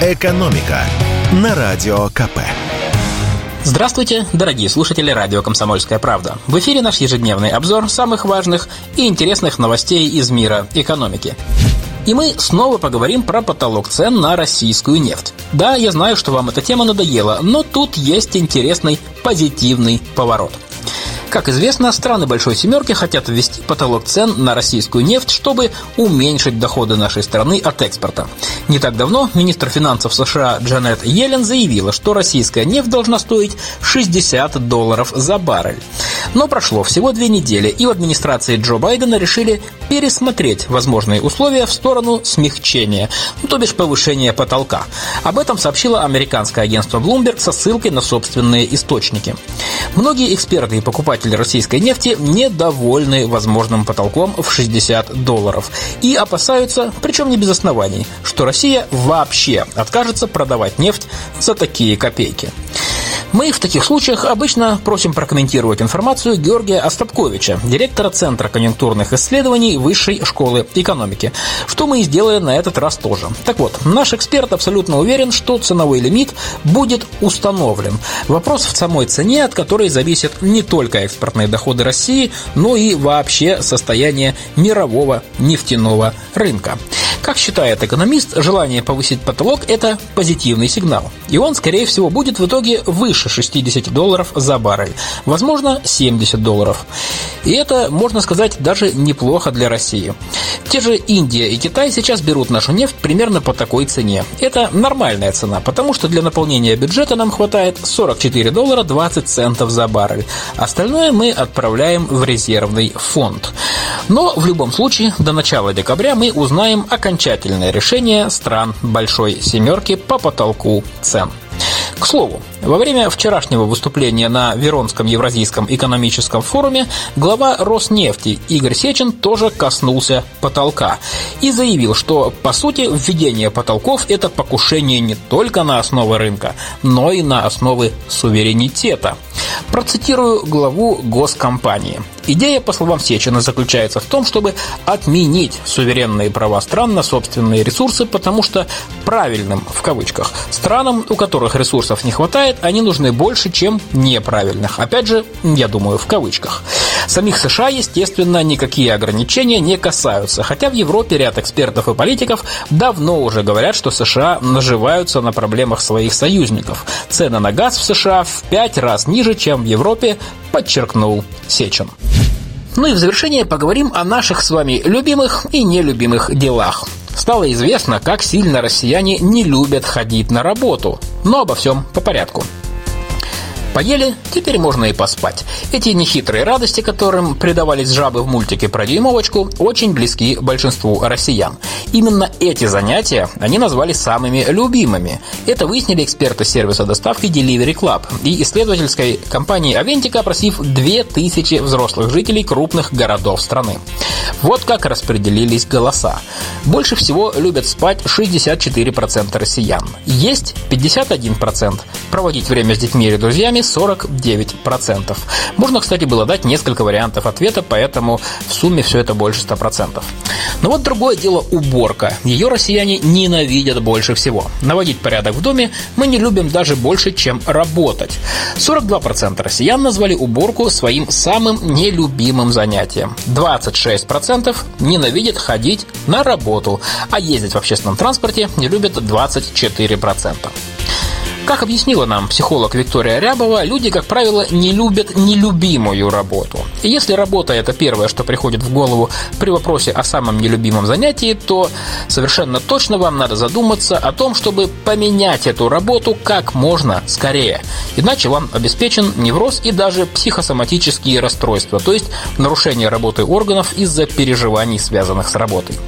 «Экономика» на Радио КП. Здравствуйте, дорогие слушатели радио «Комсомольская правда». В эфире наш ежедневный обзор самых важных и интересных новостей из мира экономики. И мы снова поговорим про потолок цен на российскую нефть. Да, я знаю, что вам эта тема надоела, но тут есть интересный позитивный поворот – как известно, страны Большой Семерки хотят ввести потолок цен на российскую нефть, чтобы уменьшить доходы нашей страны от экспорта. Не так давно министр финансов США Джанет Йеллен заявила, что российская нефть должна стоить 60 долларов за баррель. Но прошло всего две недели, и в администрации Джо Байдена решили пересмотреть возможные условия в сторону смягчения, ну, то бишь повышения потолка. Об этом сообщило американское агентство Bloomberg со ссылкой на собственные источники. Многие эксперты и покупатели российской нефти недовольны возможным потолком в 60 долларов и опасаются, причем не без оснований, что Россия вообще откажется продавать нефть за такие копейки. Мы в таких случаях обычно просим прокомментировать информацию Георгия Остапковича, директора Центра конъюнктурных исследований Высшей школы экономики, что мы и сделали на этот раз тоже. Так вот, наш эксперт абсолютно уверен, что ценовой лимит будет установлен. Вопрос в самой цене, от которой зависят не только экспортные доходы России, но и вообще состояние мирового нефтяного рынка. Как считает экономист, желание повысить потолок – это позитивный сигнал. И он, скорее всего, будет в итоге выше 60 долларов за баррель. Возможно, 70 долларов. И это, можно сказать, даже неплохо для России. Те же Индия и Китай сейчас берут нашу нефть примерно по такой цене. Это нормальная цена, потому что для наполнения бюджета нам хватает 44 доллара 20 центов за баррель. Остальное мы отправляем в резервный фонд. Но в любом случае до начала декабря мы узнаем окончательное решение стран Большой Семерки по потолку цен. К слову, во время вчерашнего выступления на Веронском Евразийском экономическом форуме глава Роснефти Игорь Сечин тоже коснулся потолка и заявил, что, по сути, введение потолков – это покушение не только на основы рынка, но и на основы суверенитета. Процитирую главу госкомпании. Идея, по словам Сечина, заключается в том, чтобы отменить суверенные права стран на собственные ресурсы, потому что правильным, в кавычках, странам, у которых ресурсов не хватает, они нужны больше, чем неправильных. Опять же, я думаю, в кавычках. Самих США, естественно, никакие ограничения не касаются, хотя в Европе ряд экспертов и политиков давно уже говорят, что США наживаются на проблемах своих союзников. Цены на газ в США в пять раз ниже, чем в Европе, подчеркнул Сечин. Ну и в завершение поговорим о наших с вами любимых и нелюбимых делах. Стало известно, как сильно россияне не любят ходить на работу. Но обо всем по порядку. Поели, теперь можно и поспать. Эти нехитрые радости, которым предавались жабы в мультике про дюймовочку, очень близки большинству россиян. Именно эти занятия они назвали самыми любимыми. Это выяснили эксперты сервиса доставки Delivery Club и исследовательской компании Авентика, опросив 2000 взрослых жителей крупных городов страны. Вот как распределились голоса. Больше всего любят спать 64% россиян. Есть 51%. Проводить время с детьми или друзьями 49%. Можно, кстати, было дать несколько вариантов ответа, поэтому в сумме все это больше 100%. Но вот другое дело уборка. Ее россияне ненавидят больше всего. Наводить порядок в доме мы не любим даже больше, чем работать. 42% россиян назвали уборку своим самым нелюбимым занятием. 26% ненавидят ходить на работу, а ездить в общественном транспорте не любят 24%. Как объяснила нам психолог Виктория Рябова, люди, как правило, не любят нелюбимую работу. И если работа – это первое, что приходит в голову при вопросе о самом нелюбимом занятии, то совершенно точно вам надо задуматься о том, чтобы поменять эту работу как можно скорее. Иначе вам обеспечен невроз и даже психосоматические расстройства, то есть нарушение работы органов из-за переживаний, связанных с работой.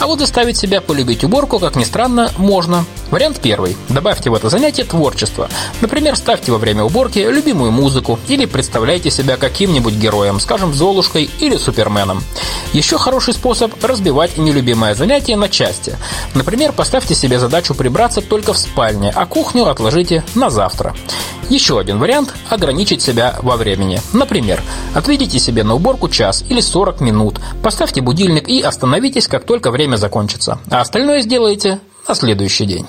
А вот заставить себя полюбить уборку, как ни странно, можно. Вариант первый. Добавьте в это занятие творчество. Например, ставьте во время уборки любимую музыку или представляйте себя каким-нибудь героем, скажем, Золушкой или Суперменом. Еще хороший способ – разбивать нелюбимое занятие на части. Например, поставьте себе задачу прибраться только в спальне, а кухню отложите на завтра. Еще один вариант – ограничить себя во времени. Например, отведите себе на уборку час или 40 минут, поставьте будильник и остановитесь, как только время закончится. А остальное сделайте на следующий день.